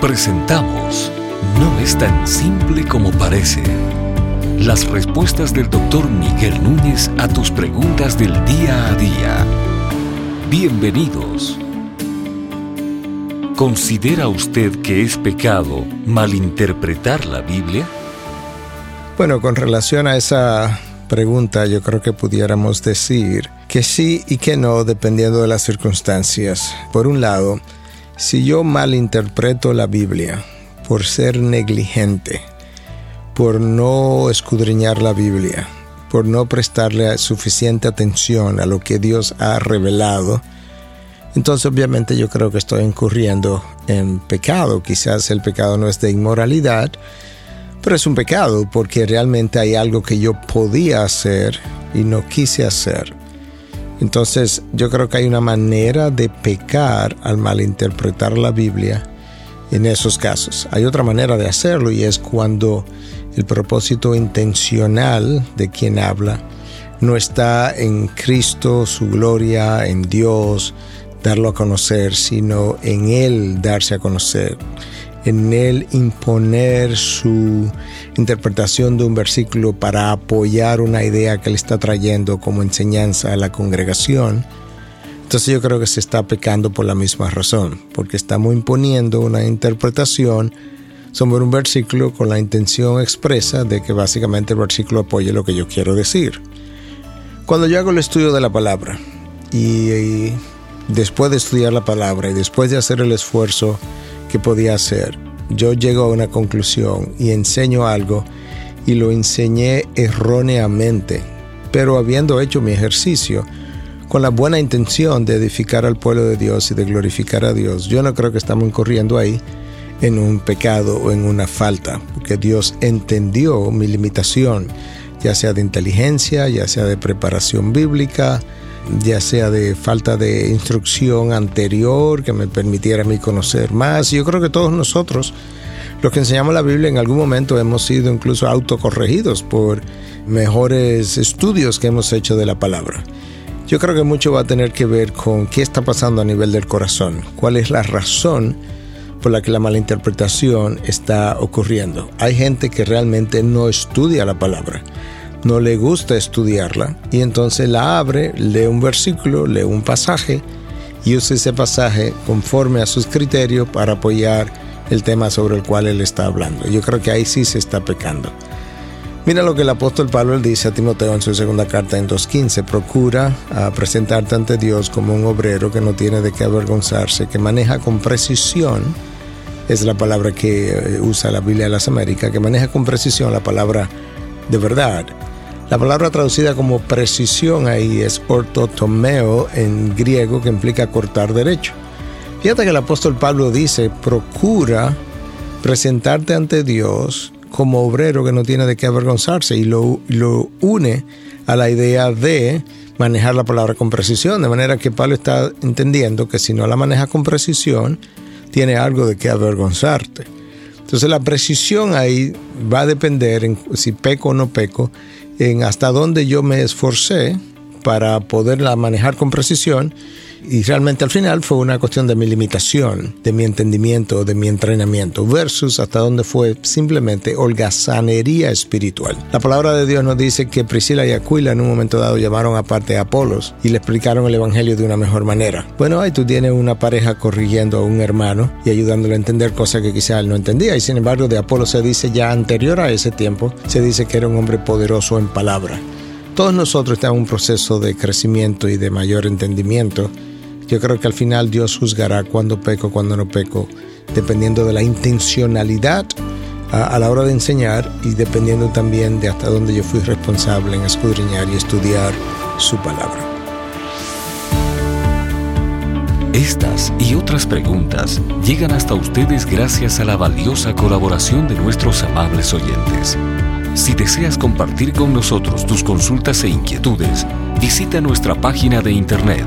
Presentamos No es tan simple como parece. Las respuestas del doctor Miguel Núñez a tus preguntas del día a día. Bienvenidos. ¿Considera usted que es pecado malinterpretar la Biblia? Bueno, con relación a esa pregunta, yo creo que pudiéramos decir que sí y que no, dependiendo de las circunstancias. Por un lado, si yo malinterpreto la Biblia por ser negligente, por no escudriñar la Biblia, por no prestarle suficiente atención a lo que Dios ha revelado, entonces obviamente yo creo que estoy incurriendo en pecado. Quizás el pecado no es de inmoralidad, pero es un pecado porque realmente hay algo que yo podía hacer y no quise hacer. Entonces yo creo que hay una manera de pecar al malinterpretar la Biblia en esos casos. Hay otra manera de hacerlo y es cuando el propósito intencional de quien habla no está en Cristo, su gloria, en Dios, darlo a conocer, sino en Él darse a conocer en él imponer su interpretación de un versículo para apoyar una idea que él está trayendo como enseñanza a la congregación, entonces yo creo que se está pecando por la misma razón, porque estamos imponiendo una interpretación sobre un versículo con la intención expresa de que básicamente el versículo apoye lo que yo quiero decir. Cuando yo hago el estudio de la palabra y después de estudiar la palabra y después de hacer el esfuerzo que podía hacer. Yo llego a una conclusión y enseño algo y lo enseñé erróneamente, pero habiendo hecho mi ejercicio con la buena intención de edificar al pueblo de Dios y de glorificar a Dios, yo no creo que estamos incurriendo ahí en un pecado o en una falta, porque Dios entendió mi limitación, ya sea de inteligencia, ya sea de preparación bíblica, ya sea de falta de instrucción anterior que me permitiera a mí conocer más. Yo creo que todos nosotros, los que enseñamos la Biblia, en algún momento hemos sido incluso autocorregidos por mejores estudios que hemos hecho de la palabra. Yo creo que mucho va a tener que ver con qué está pasando a nivel del corazón, cuál es la razón por la que la malinterpretación está ocurriendo. Hay gente que realmente no estudia la palabra no le gusta estudiarla y entonces la abre, lee un versículo, lee un pasaje y usa ese pasaje conforme a sus criterios para apoyar el tema sobre el cual él está hablando. Yo creo que ahí sí se está pecando. Mira lo que el apóstol Pablo dice a Timoteo en su segunda carta en 2.15. Procura a presentarte ante Dios como un obrero que no tiene de qué avergonzarse, que maneja con precisión, es la palabra que eh, usa la Biblia de las Américas, que maneja con precisión la palabra de verdad la palabra traducida como precisión ahí es ortotomeo en griego que implica cortar derecho. Fíjate que el apóstol Pablo dice, procura presentarte ante Dios como obrero que no tiene de qué avergonzarse y lo, lo une a la idea de manejar la palabra con precisión, de manera que Pablo está entendiendo que si no la manejas con precisión, tiene algo de qué avergonzarte. Entonces la precisión ahí va a depender en si peco o no peco en hasta dónde yo me esforcé para poderla manejar con precisión y realmente al final fue una cuestión de mi limitación, de mi entendimiento, de mi entrenamiento, versus hasta dónde fue simplemente holgazanería espiritual. La palabra de Dios nos dice que Priscila y Aquila en un momento dado llamaron aparte a Apolos y le explicaron el Evangelio de una mejor manera. Bueno, ahí tú tienes una pareja corrigiendo a un hermano y ayudándole a entender cosas que quizá él no entendía. Y sin embargo, de Apolo se dice ya anterior a ese tiempo, se dice que era un hombre poderoso en palabra. Todos nosotros estamos en un proceso de crecimiento y de mayor entendimiento yo creo que al final Dios juzgará cuando peco, cuando no peco, dependiendo de la intencionalidad a, la hora de enseñar y dependiendo también de hasta dónde yo fui responsable en escudriñar y estudiar su palabra. Estas y otras preguntas llegan hasta ustedes gracias a la valiosa colaboración de nuestros amables oyentes. Si deseas compartir con nosotros tus consultas e inquietudes, visita nuestra página de internet